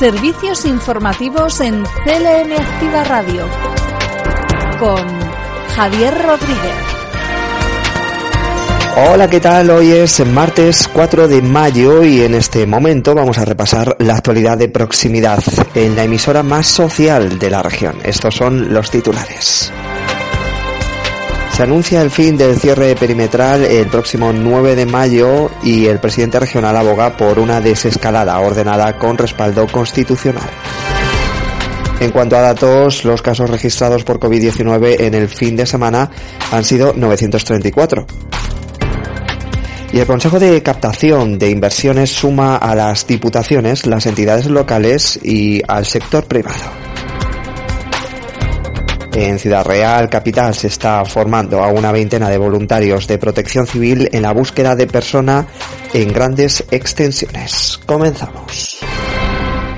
Servicios informativos en CLM Activa Radio con Javier Rodríguez. Hola, ¿qué tal? Hoy es martes 4 de mayo y en este momento vamos a repasar la actualidad de proximidad en la emisora más social de la región. Estos son los titulares. Se anuncia el fin del cierre perimetral el próximo 9 de mayo y el presidente regional aboga por una desescalada ordenada con respaldo constitucional. En cuanto a datos, los casos registrados por COVID-19 en el fin de semana han sido 934. Y el Consejo de Captación de Inversiones suma a las diputaciones, las entidades locales y al sector privado. En Ciudad Real, capital, se está formando a una veintena de voluntarios de protección civil en la búsqueda de persona en grandes extensiones. Comenzamos.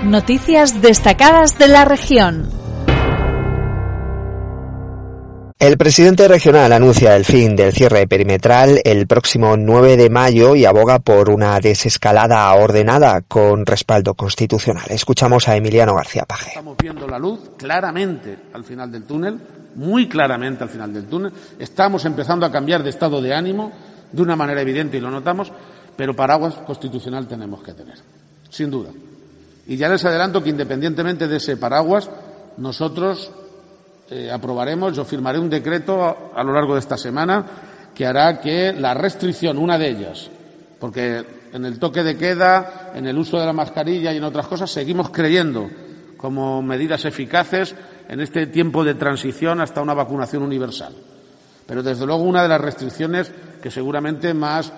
Noticias destacadas de la región. El presidente regional anuncia el fin del cierre perimetral el próximo 9 de mayo y aboga por una desescalada ordenada con respaldo constitucional. Escuchamos a Emiliano García Paje. Estamos viendo la luz claramente al final del túnel, muy claramente al final del túnel. Estamos empezando a cambiar de estado de ánimo de una manera evidente y lo notamos, pero paraguas constitucional tenemos que tener, sin duda. Y ya les adelanto que independientemente de ese paraguas, nosotros eh, aprobaremos, yo firmaré un decreto a, a, lo largo de esta semana que hará que la restricción, una de ellas, porque en el toque de queda, en el uso de la mascarilla y en otras cosas, seguimos creyendo como medidas eficaces en este tiempo de transición hasta una vacunación universal. Pero desde luego una de las restricciones que seguramente más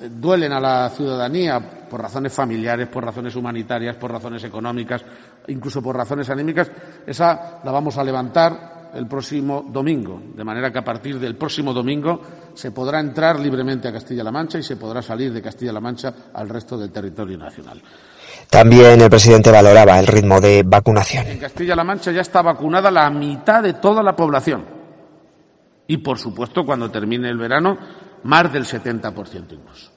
duelen a la ciudadanía por razones familiares, por razones humanitarias, por razones económicas, incluso por razones anímicas, esa la vamos a levantar el próximo domingo, de manera que a partir del próximo domingo se podrá entrar libremente a Castilla-La Mancha y se podrá salir de Castilla-La Mancha al resto del territorio nacional. También el presidente valoraba el ritmo de vacunación. En Castilla-La Mancha ya está vacunada la mitad de toda la población. Y, por supuesto, cuando termine el verano, más del 70% incluso.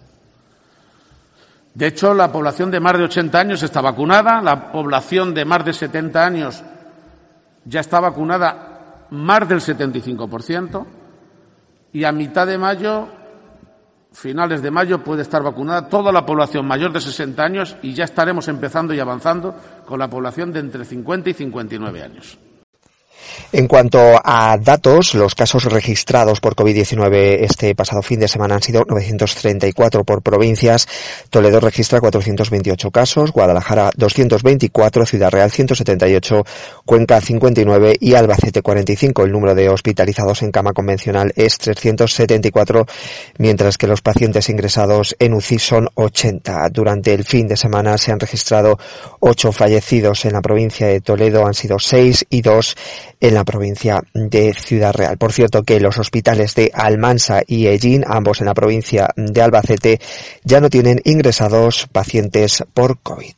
De hecho, la población de más de 80 años está vacunada, la población de más de 70 años ya está vacunada más del 75%, y a mitad de mayo, finales de mayo, puede estar vacunada toda la población mayor de 60 años y ya estaremos empezando y avanzando con la población de entre 50 y 59 años. En cuanto a datos, los casos registrados por COVID-19 este pasado fin de semana han sido 934 por provincias. Toledo registra 428 casos, Guadalajara 224, Ciudad Real 178, Cuenca 59 y Albacete 45. El número de hospitalizados en cama convencional es 374, mientras que los pacientes ingresados en UCI son 80. Durante el fin de semana se han registrado 8 fallecidos en la provincia de Toledo, han sido 6 y 2 en la provincia de Ciudad Real. Por cierto que los hospitales de Almansa y Ellín, ambos en la provincia de Albacete, ya no tienen ingresados pacientes por COVID.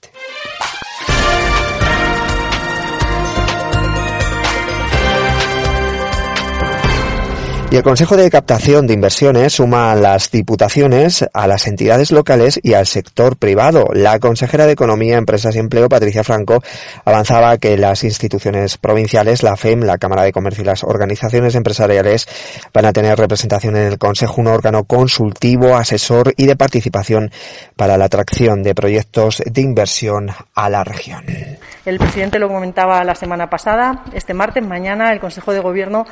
Y el Consejo de Captación de Inversiones suma a las diputaciones, a las entidades locales y al sector privado. La consejera de Economía, Empresas y Empleo, Patricia Franco, avanzaba que las instituciones provinciales, la FEM, la Cámara de Comercio y las organizaciones empresariales van a tener representación en el Consejo, un órgano consultivo, asesor y de participación para la atracción de proyectos de inversión a la región. El presidente lo comentaba la semana pasada. Este martes, mañana, el Consejo de Gobierno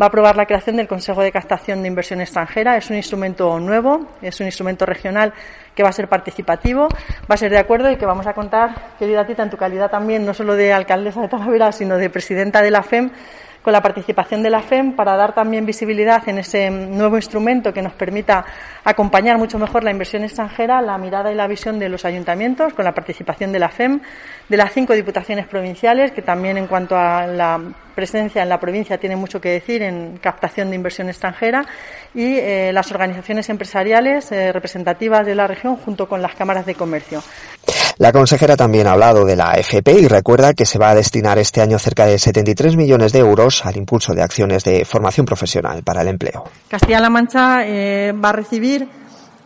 va a aprobar la creación del Consejo de Captación de Inversión Extranjera. Es un instrumento nuevo, es un instrumento regional que va a ser participativo, va a ser de acuerdo y que vamos a contar, querida Tita, en tu calidad también, no solo de alcaldesa de Talavera, sino de presidenta de la FEM, con la participación de la FEM para dar también visibilidad en ese nuevo instrumento que nos permita acompañar mucho mejor la inversión extranjera, la mirada y la visión de los ayuntamientos, con la participación de la FEM, de las cinco diputaciones provinciales, que también en cuanto a la presencia en la provincia tiene mucho que decir en captación de inversión extranjera y eh, las organizaciones empresariales eh, representativas de la región junto con las cámaras de comercio. La consejera también ha hablado de la AFP y recuerda que se va a destinar este año cerca de 73 millones de euros al impulso de acciones de formación profesional para el empleo. Castilla-La Mancha eh, va a recibir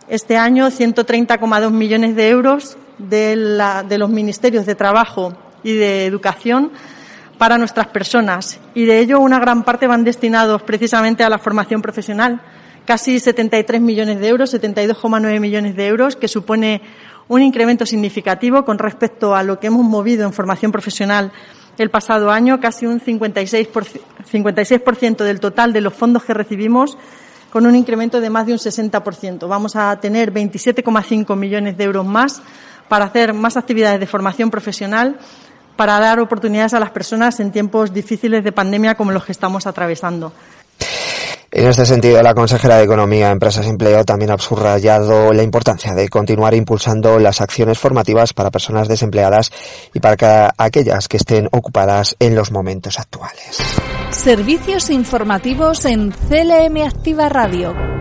este año 130,2 millones de euros de, la, de los ministerios de Trabajo y de educación para nuestras personas y de ello una gran parte van destinados precisamente a la formación profesional. Casi 73 millones de euros, 72,9 millones de euros, que supone un incremento significativo con respecto a lo que hemos movido en formación profesional el pasado año, casi un 56%, 56 del total de los fondos que recibimos, con un incremento de más de un 60%. Vamos a tener 27,5 millones de euros más para hacer más actividades de formación profesional para dar oportunidades a las personas en tiempos difíciles de pandemia como los que estamos atravesando. En este sentido, la consejera de Economía, Empresas y Empleo también ha subrayado la importancia de continuar impulsando las acciones formativas para personas desempleadas y para aquellas que estén ocupadas en los momentos actuales. Servicios informativos en CLM Activa Radio.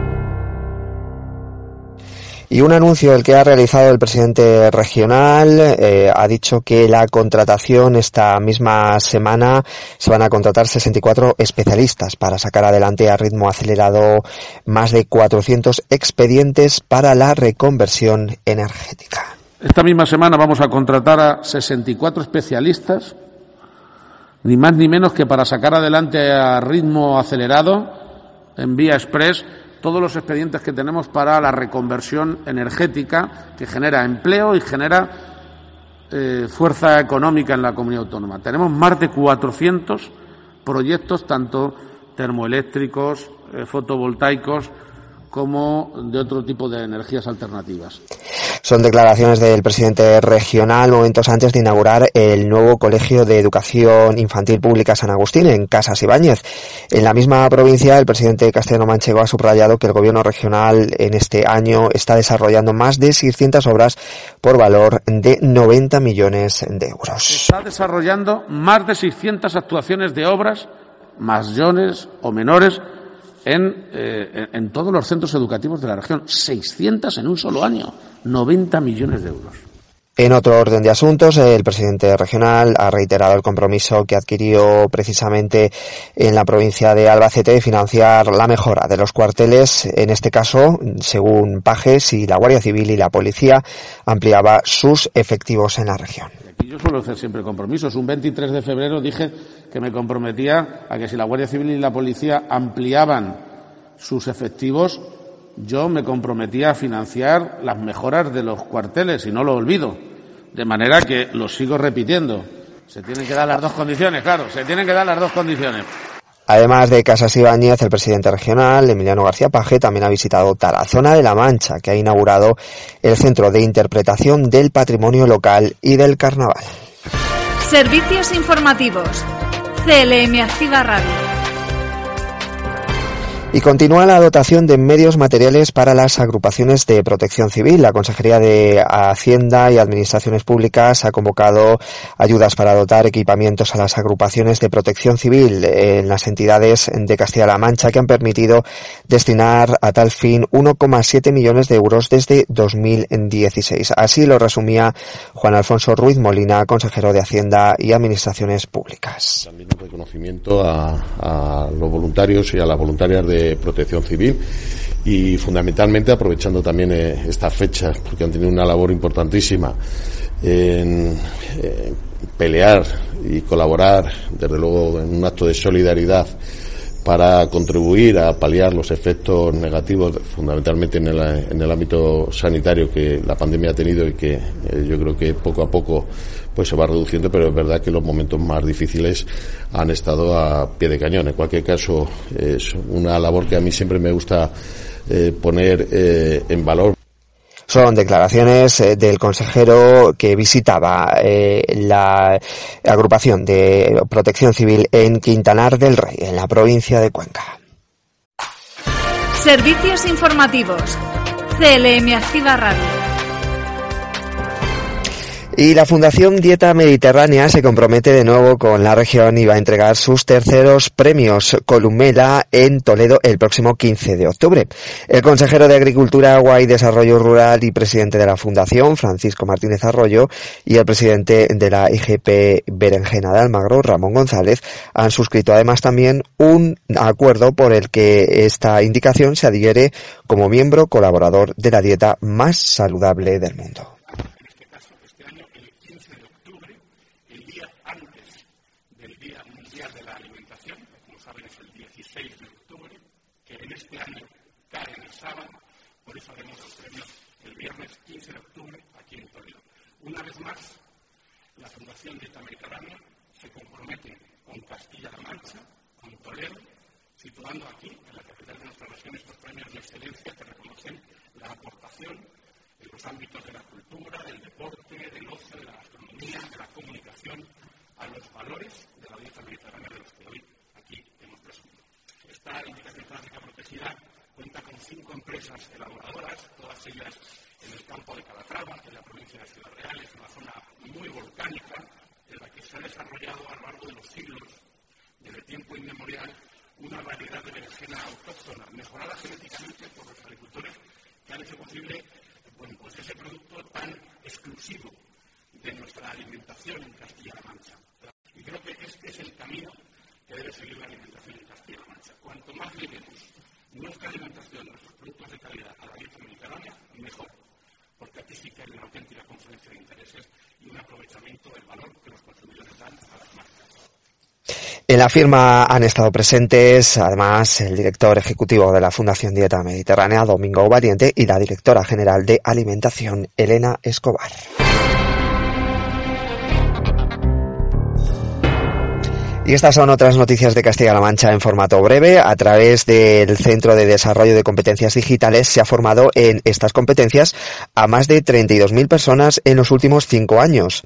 Y un anuncio el que ha realizado el presidente regional eh, ha dicho que la contratación esta misma semana se van a contratar 64 especialistas para sacar adelante a ritmo acelerado más de 400 expedientes para la reconversión energética. Esta misma semana vamos a contratar a 64 especialistas, ni más ni menos que para sacar adelante a ritmo acelerado en vía express todos los expedientes que tenemos para la reconversión energética que genera empleo y genera eh, fuerza económica en la comunidad autónoma. Tenemos más de 400 proyectos, tanto termoeléctricos, eh, fotovoltaicos, como de otro tipo de energías alternativas. Son declaraciones del presidente regional momentos antes de inaugurar el nuevo Colegio de Educación Infantil Pública San Agustín en Casas Ibáñez. En la misma provincia, el presidente castellano manchego ha subrayado que el gobierno regional en este año está desarrollando más de 600 obras por valor de 90 millones de euros. Está desarrollando más de 600 actuaciones de obras, mayores o menores, eh, en, todos los centros educativos de la región. 600 en un solo año. 90 millones de euros. En otro orden de asuntos, el presidente regional ha reiterado el compromiso que adquirió precisamente en la provincia de Albacete de financiar la mejora de los cuarteles. En este caso, según Pajes y la Guardia Civil y la Policía ampliaba sus efectivos en la región. Yo suelo hacer siempre compromisos. Un 23 de febrero dije que me comprometía a que si la Guardia Civil y la Policía ampliaban sus efectivos, yo me comprometía a financiar las mejoras de los cuarteles y no lo olvido. De manera que lo sigo repitiendo. Se tienen que dar las dos condiciones, claro, se tienen que dar las dos condiciones. Además de Casas Ibáñez, el presidente regional, Emiliano García Paje, también ha visitado Tarazona de la Mancha, que ha inaugurado el Centro de Interpretación del Patrimonio Local y del Carnaval. Servicios informativos. CLM Activa Radio. Y continúa la dotación de medios materiales para las agrupaciones de protección civil. La Consejería de Hacienda y Administraciones Públicas ha convocado ayudas para dotar equipamientos a las agrupaciones de protección civil en las entidades de Castilla-La Mancha que han permitido destinar a tal fin 1,7 millones de euros desde 2016. Así lo resumía Juan Alfonso Ruiz Molina, consejero de Hacienda y Administraciones Públicas. También un reconocimiento a, los voluntarios y a las voluntarias de protección civil y fundamentalmente aprovechando también eh, estas fechas porque han tenido una labor importantísima en pelear y colaborar desde luego en un acto de solidaridad para contribuir a paliar los efectos negativos fundamentalmente en el, en el ámbito sanitario que la pandemia ha tenido y que eh, yo creo que poco a poco pues se va reduciendo, pero es verdad que los momentos más difíciles han estado a pie de cañón. En cualquier caso, es una labor que a mí siempre me gusta eh, poner eh, en valor. Son declaraciones eh, del consejero que visitaba la agrupación de protección civil en Quintanar del Rey, en la provincia de Cuenca. Servicios informativos. CLM Activa Radio. Y la Fundación Dieta Mediterránea se compromete de nuevo con la región y va a entregar sus terceros premios Columela en Toledo el próximo 15 de octubre. El consejero de Agricultura, Agua y Desarrollo Rural y presidente de la Fundación, Francisco Martínez Arroyo, y el presidente de la IGP Berenjena de Almagro, Ramón González, han suscrito además también un acuerdo por el que esta indicación se adhiere como miembro colaborador de la dieta más saludable del mundo. saben, es el 16 de octubre, que en este año cae en el sábado, por eso haremos los premios el viernes 15 de octubre aquí en Toledo. Una vez más, la Fundación de Mediterránea se compromete con Castilla-La Mancha, con Toledo, situando aquí, en la capital de nuestra región, estos premios de excelencia que reconocen la aportación en los ámbitos de la cultura, del deporte, del ocio, de la gastronomía, de la comunicación, a los valores de la dieta mediterránea de los que hoy aquí hemos presumido. Esta indicación clásica protegida cinco empresas elaboradoras, todas ellas en el campo de Calatrava, en la provincia de Ciudad Real, es una zona muy volcánica en la que se ha desarrollado a lo largo de los siglos, desde tiempo inmemorial, una variedad de berenjena autóctona, mejorada genéticamente por los agricultores que han hecho posible bueno, pues ese producto tan exclusivo de nuestra alimentación en Castilla-La Mancha. Y creo que este es el camino que debe seguir la alimentación en Castilla-La Mancha. Cuanto más lleguemos nuestra alimentación, nuestros productos de calidad a la dieta mediterránea, mejor. Porque aquí sí que hay una auténtica confluencia de intereses y un aprovechamiento del valor que los consumidores dan a las marcas. En la firma han estado presentes, además, el director ejecutivo de la Fundación Dieta Mediterránea, Domingo Valiente, y la directora general de Alimentación, Elena Escobar. Y estas son otras noticias de Castilla-La Mancha en formato breve. A través del Centro de Desarrollo de Competencias Digitales se ha formado en estas competencias a más de 32.000 personas en los últimos cinco años.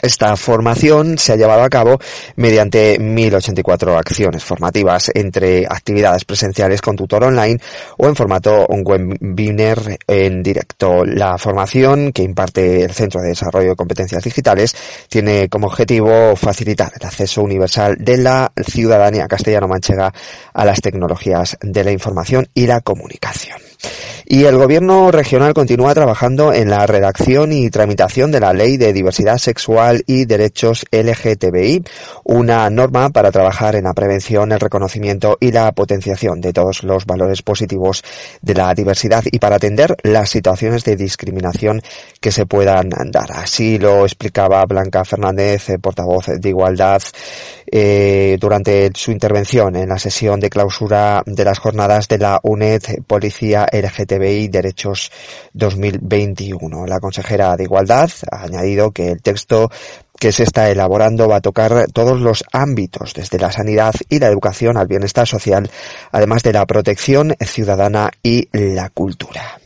Esta formación se ha llevado a cabo mediante 1.084 acciones formativas entre actividades presenciales con tutor online o en formato webinar en directo. La formación que imparte el Centro de Desarrollo de Competencias Digitales tiene como objetivo facilitar el acceso universal de la ciudadanía castellano-manchega a las tecnologías de la información y la comunicación. Y el Gobierno regional continúa trabajando en la redacción y tramitación de la Ley de Diversidad Sexual y Derechos LGTBI, una norma para trabajar en la prevención, el reconocimiento y la potenciación de todos los valores positivos de la diversidad y para atender las situaciones de discriminación que se puedan dar. Así lo explicaba Blanca Fernández, eh, portavoz de Igualdad, eh, durante su intervención en la sesión de clausura de las jornadas de la UNED Policía LGTBI Derechos 2021. La consejera de Igualdad ha añadido que el texto que se está elaborando va a tocar todos los ámbitos, desde la sanidad y la educación al bienestar social, además de la protección ciudadana y la cultura.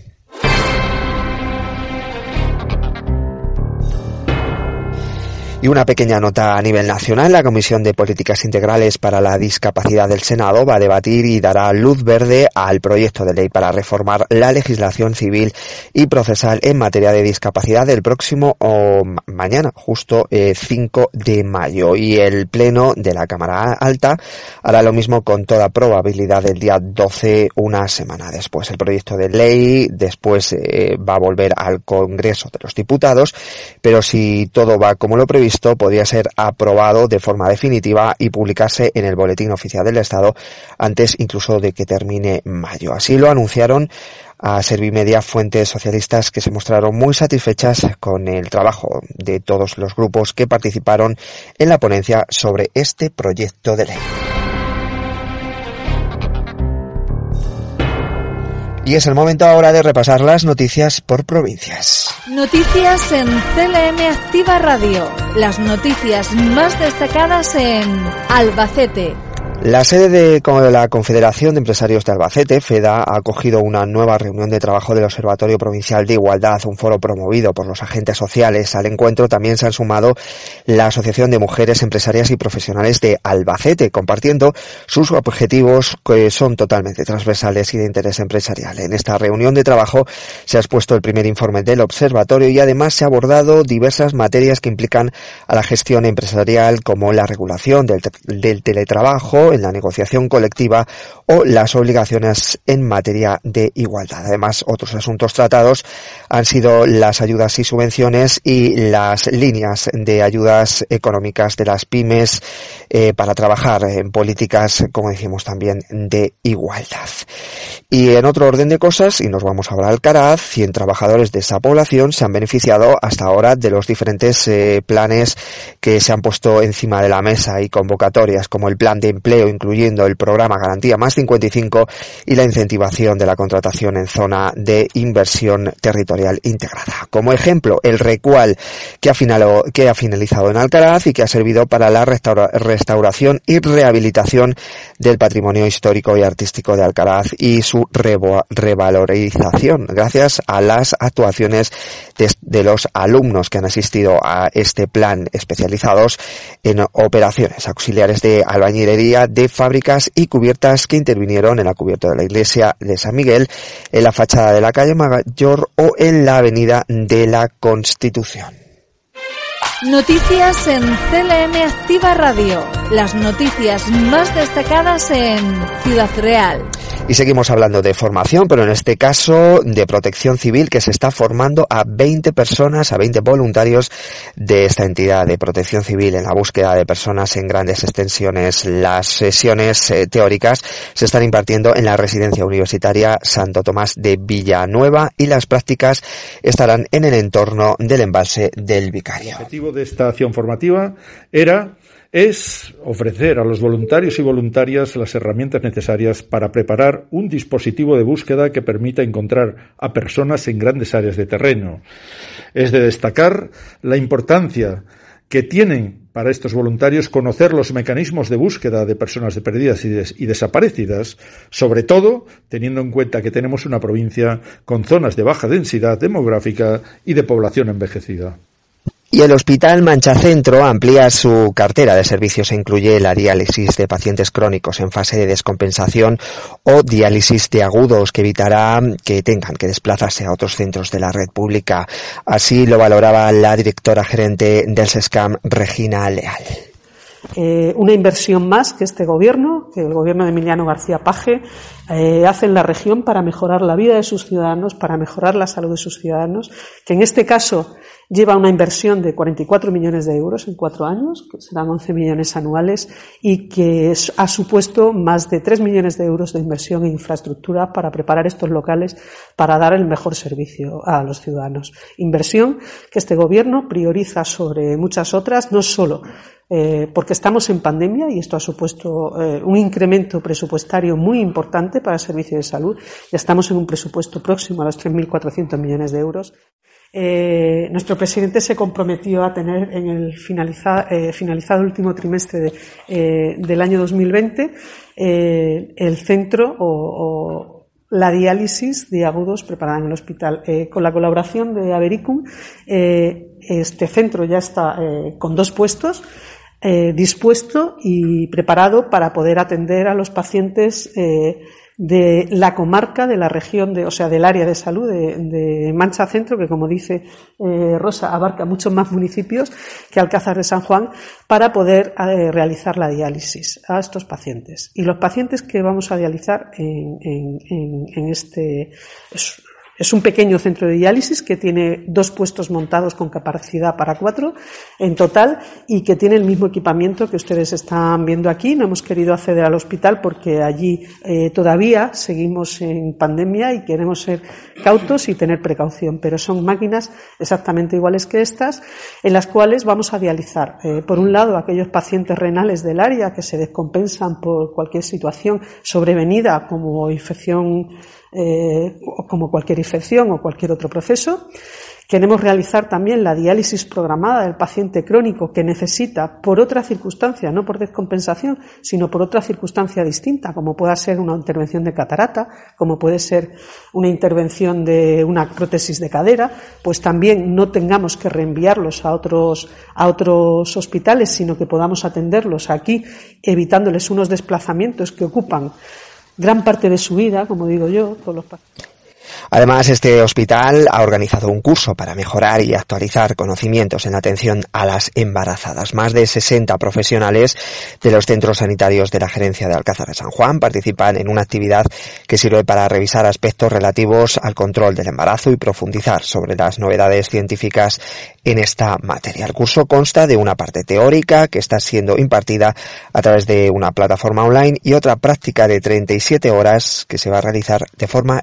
Y una pequeña nota a nivel nacional. La Comisión de Políticas Integrales para la Discapacidad del Senado va a debatir y dará luz verde al proyecto de ley para reformar la legislación civil y procesal en materia de discapacidad el próximo o mañana, justo 5 eh, de mayo. Y el Pleno de la Cámara Alta hará lo mismo con toda probabilidad el día 12, una semana después. El proyecto de ley después eh, va a volver al Congreso de los Diputados, pero si todo va como lo previsto, esto podría ser aprobado de forma definitiva y publicarse en el Boletín Oficial del Estado antes incluso de que termine mayo. Así lo anunciaron a Servimedia fuentes socialistas que se mostraron muy satisfechas con el trabajo de todos los grupos que participaron en la ponencia sobre este proyecto de ley. Y es el momento ahora de repasar las noticias por provincias. Noticias en CLM Activa Radio. Las noticias más destacadas en Albacete, la sede de la Confederación de Empresarios de Albacete, FEDA, ha acogido una nueva reunión de trabajo del Observatorio Provincial de Igualdad, un foro promovido por los agentes sociales. Al encuentro también se han sumado la Asociación de Mujeres Empresarias y Profesionales de Albacete, compartiendo sus objetivos que son totalmente transversales y de interés empresarial. En esta reunión de trabajo se ha expuesto el primer informe del observatorio y además se ha abordado diversas materias que implican a la gestión empresarial como la regulación del, del teletrabajo, en la negociación colectiva o las obligaciones en materia de igualdad. Además, otros asuntos tratados han sido las ayudas y subvenciones y las líneas de ayudas económicas de las pymes eh, para trabajar en políticas, como decimos también, de igualdad. Y en otro orden de cosas, y nos vamos ahora al Caraz, 100 trabajadores de esa población se han beneficiado hasta ahora de los diferentes eh, planes que se han puesto encima de la mesa y convocatorias, como el plan de empleo empleo, incluyendo el programa Garantía Más 55 y la incentivación de la contratación en zona de inversión territorial integrada. Como ejemplo, el recual que ha, que ha finalizado en Alcaraz y que ha servido para la restauración y rehabilitación del patrimonio histórico y artístico de Alcaraz y su revalorización gracias a las actuaciones de, los alumnos que han asistido a este plan especializados en operaciones auxiliares de albañilería de fábricas y cubiertas que intervinieron en la cubierta de la iglesia de San Miguel, en la fachada de la calle Mayor o en la avenida de la Constitución. Noticias en CLM Activa Radio. Las noticias más destacadas en Ciudad Real. Y seguimos hablando de formación, pero en este caso de protección civil que se está formando a 20 personas, a 20 voluntarios de esta entidad de protección civil en la búsqueda de personas en grandes extensiones. Las sesiones eh, teóricas se están impartiendo en la residencia universitaria Santo Tomás de Villanueva y las prácticas estarán en el entorno del embalse del Vicario de esta acción formativa era es ofrecer a los voluntarios y voluntarias las herramientas necesarias para preparar un dispositivo de búsqueda que permita encontrar a personas en grandes áreas de terreno. Es de destacar la importancia que tienen para estos voluntarios conocer los mecanismos de búsqueda de personas perdidas y, desaparecidas, sobre todo teniendo en cuenta que tenemos una provincia con zonas de baja densidad demográfica y de población envejecida. Y el Hospital Manchacentro amplía su cartera de servicios e incluye la diálisis de pacientes crónicos en fase de descompensación o diálisis de agudos que evitará que tengan que desplazarse a otros centros de la red pública. Así lo valoraba la directora gerente del SESCAM, Regina Leal. Eh, una inversión más que este gobierno, que el gobierno de Emiliano García Paje, eh, hace en la región para mejorar la vida de sus ciudadanos, para mejorar la salud de sus ciudadanos, que en este caso lleva una inversión de 44 millones de euros en cuatro años, que serán 11 millones anuales, y que ha supuesto más de 3 millones de euros de inversión en infraestructura para preparar estos locales para dar el mejor servicio a los ciudadanos. Inversión que este gobierno prioriza sobre muchas otras, no solo eh, porque estamos en pandemia y esto ha supuesto eh, un incremento presupuestario muy importante para el servicio de salud. Ya estamos en un presupuesto próximo a los 3.400 millones de euros. Eh, nuestro presidente se comprometió a tener en el eh, finalizado último trimestre eh, del año 2020 el centro o, la diálisis de agudos preparada en el hospital. con la colaboración de Avericum, este centro ya está con dos puestos. dispuesto y preparado para poder atender a los pacientes de la comarca, de la región, de, o sea, del área de salud de, Mancha Centro, que como dice eh, Rosa, abarca muchos más municipios que Alcázar de San Juan, para poder eh, realizar la diálisis a estos pacientes. Y los pacientes que vamos a dializar en, en, en este es un pequeño centro de diálisis que tiene dos puestos montados con capacidad para cuatro en total y que tiene el mismo equipamiento que ustedes están viendo aquí. No hemos querido acceder al hospital porque allí eh, todavía seguimos en pandemia y queremos ser cautos y tener precaución, pero son máquinas exactamente iguales que estas en las cuales vamos a dializar, eh, por un lado, aquellos pacientes renales del área que se descompensan por cualquier situación sobrevenida como infección eh, como cualquier infección o cualquier otro proceso. Queremos realizar también la diálisis programada del paciente crónico que necesita, por otra circunstancia, no por descompensación, sino por otra circunstancia distinta, como pueda ser una intervención de catarata, como puede ser una intervención de una prótesis de cadera, pues también no tengamos que reenviarlos a otros, a otros hospitales, sino que podamos atenderlos aquí, evitándoles unos desplazamientos que ocupan gran parte de su vida, como digo yo, con los. Además, este hospital ha organizado un curso para mejorar y actualizar conocimientos en atención a las embarazadas. Más de 60 profesionales de los centros sanitarios de la gerencia de Alcázar de San Juan participan en una actividad que sirve para revisar aspectos relativos al control del embarazo y profundizar sobre las novedades científicas en esta materia. El curso consta de una parte teórica que está siendo impartida a través de una plataforma online y otra práctica de 37 horas que se va a realizar de forma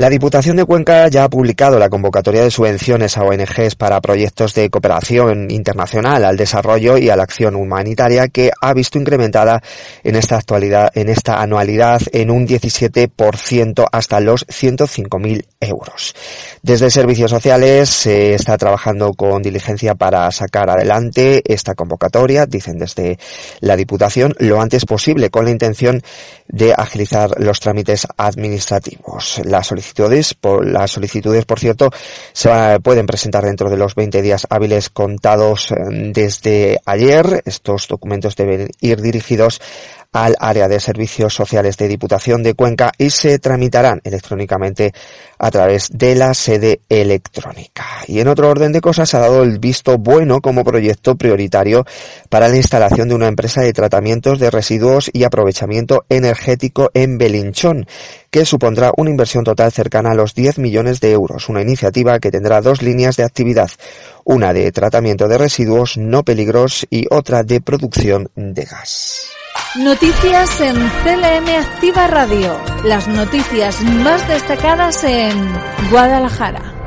La Diputación de Cuenca ya ha publicado la convocatoria de subvenciones a ONGs para proyectos de cooperación internacional al desarrollo y a la acción humanitaria que ha visto incrementada en esta actualidad, en esta anualidad en un 17% hasta los 105.000 euros. Desde Servicios Sociales se está trabajando con diligencia para sacar adelante esta convocatoria, dicen desde la Diputación, lo antes posible con la intención de agilizar los trámites administrativos. La solicitudes, por, las solicitudes, por cierto, se pueden presentar dentro de los 20 días hábiles contados eh, desde ayer. Estos documentos deben ir dirigidos al área de servicios sociales de Diputación de Cuenca y se tramitarán electrónicamente a través de la sede electrónica. Y en otro orden de cosas, ha dado el visto bueno como proyecto prioritario para la instalación de una empresa de tratamientos de residuos y aprovechamiento energético en Belinchón, que supondrá una inversión total cercana a los 10 millones de euros, una iniciativa que tendrá dos líneas de actividad, una de tratamiento de residuos no peligrosos y otra de producción de gas. Noticias en CLM Activa Radio. Las noticias más destacadas en Guadalajara.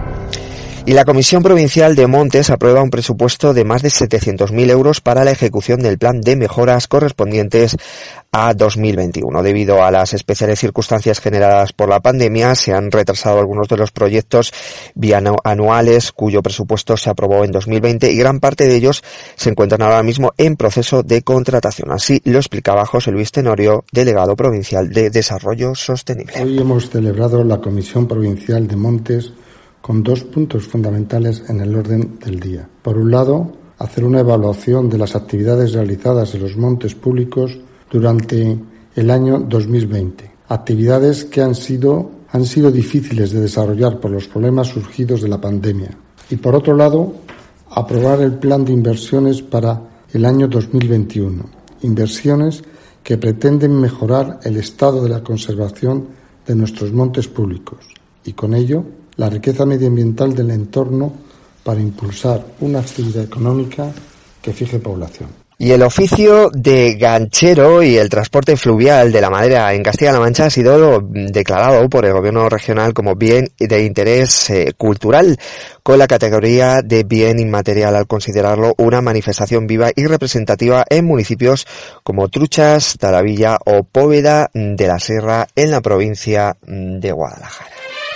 Y la Comisión Provincial de Montes aprueba un presupuesto de más de 700.000 euros para la ejecución del plan de mejoras correspondientes a 2021. Debido a las especiales circunstancias generadas por la pandemia, se han retrasado algunos de los proyectos bianuales cuyo presupuesto se aprobó en 2020 y gran parte de ellos se encuentran ahora mismo en proceso de contratación. Así lo explicaba José Luis Tenorio, delegado provincial de Desarrollo Sostenible. Hoy hemos celebrado la Comisión Provincial de Montes con dos puntos fundamentales en el orden del día. Por un lado, hacer una evaluación de las actividades realizadas en los montes públicos durante el año 2020. Actividades que han sido, han sido difíciles de desarrollar por los problemas surgidos de la pandemia. Y por otro lado, aprobar el plan de inversiones para el año 2021. Inversiones que pretenden mejorar el estado de la conservación de nuestros montes públicos y con ello la riqueza medioambiental del entorno para impulsar una actividad económica que fije población. Y el oficio de ganchero y el transporte fluvial de la madera en Castilla-La Mancha ha sido declarado por el gobierno regional como bien de interés eh, cultural, con la categoría de bien inmaterial al considerarlo una manifestación viva y representativa en municipios como Truchas, Taravilla o Póveda de la Sierra en la provincia de Guadalajara.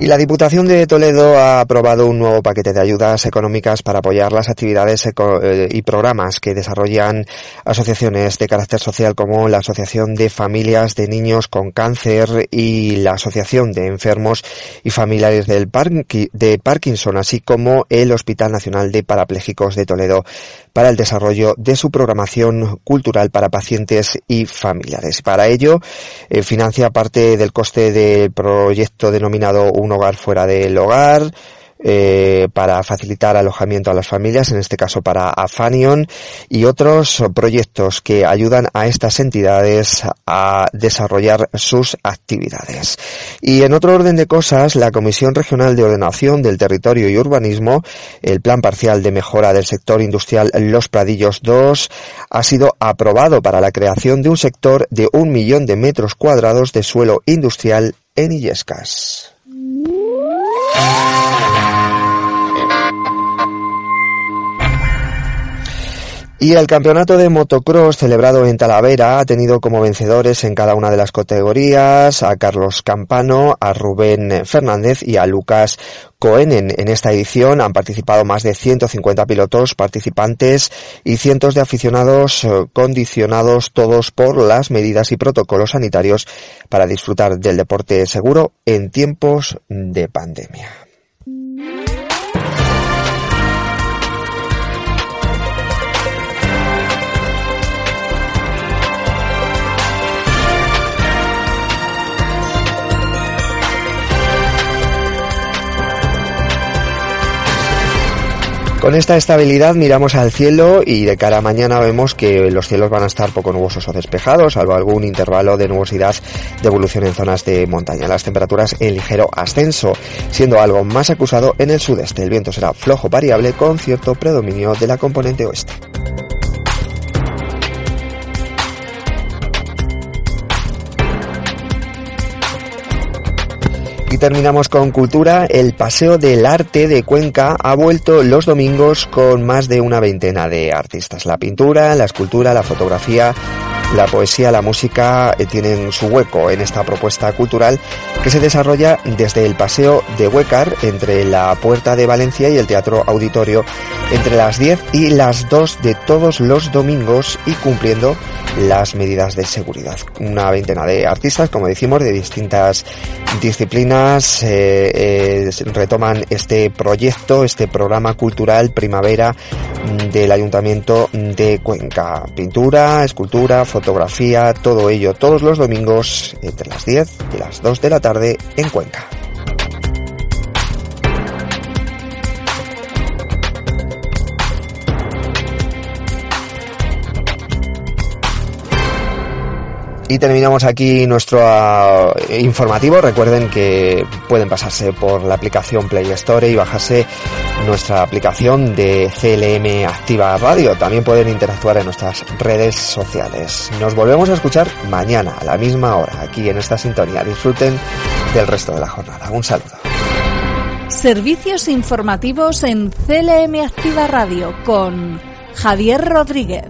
Y la Diputación de Toledo ha aprobado un nuevo paquete de ayudas económicas para apoyar las actividades eh, y programas que desarrollan asociaciones de carácter social como la Asociación de Familias de Niños con Cáncer y la Asociación de Enfermos y Familiares del de Parkinson, así como el Hospital Nacional de Parapléjicos de Toledo para el desarrollo de su programación cultural para pacientes y familiares. Para ello, eh, financia parte del coste del proyecto denominado hogar fuera del hogar, eh, para facilitar alojamiento a las familias, en este caso para Afanion, y otros proyectos que ayudan a estas entidades a desarrollar sus actividades. Y en otro orden de cosas, la Comisión Regional de Ordenación del Territorio y Urbanismo, el Plan Parcial de Mejora del Sector Industrial Los Pradillos 2, ha sido aprobado para la creación de un sector de un millón de metros cuadrados de suelo industrial en Illescas. Música Y el campeonato de motocross celebrado en Talavera ha tenido como vencedores en cada una de las categorías a Carlos Campano, a Rubén Fernández y a Lucas Coenen. En esta edición han participado más de 150 pilotos participantes y cientos de aficionados eh, condicionados todos por las medidas y protocolos sanitarios para disfrutar del deporte seguro en tiempos de pandemia. Con esta estabilidad miramos al cielo y de cara a mañana vemos que los cielos van a estar poco nubosos o despejados, salvo algún intervalo de nubosidad de evolución en zonas de montaña. Las temperaturas en ligero ascenso, siendo algo más acusado en el sudeste. El viento será flojo variable con cierto predominio de la componente oeste. Terminamos con cultura. El Paseo del Arte de Cuenca ha vuelto los domingos con más de una veintena de artistas. La pintura, la escultura, la fotografía, la poesía, la música eh, tienen su hueco en esta propuesta cultural que se desarrolla desde el Paseo de Huecar, entre la Puerta de Valencia y el Teatro Auditorio, entre las 10 y las 2 de todos los domingos y cumpliendo las medidas de seguridad. Una veintena de artistas, como decimos, de distintas disciplinas eh, eh, retoman este proyecto, este programa cultural primavera mm, del Ayuntamiento de Cuenca. Pintura, escultura, fotografía, todo ello todos los domingos entre las 10 y las 2 de la tarde en Cuenca. Y terminamos aquí nuestro uh, informativo. Recuerden que pueden pasarse por la aplicación Play Store y bajarse nuestra aplicación de CLM Activa Radio. También pueden interactuar en nuestras redes sociales. Nos volvemos a escuchar mañana a la misma hora aquí en esta sintonía. Disfruten del resto de la jornada. Un saludo. Servicios informativos en CLM Activa Radio con Javier Rodríguez.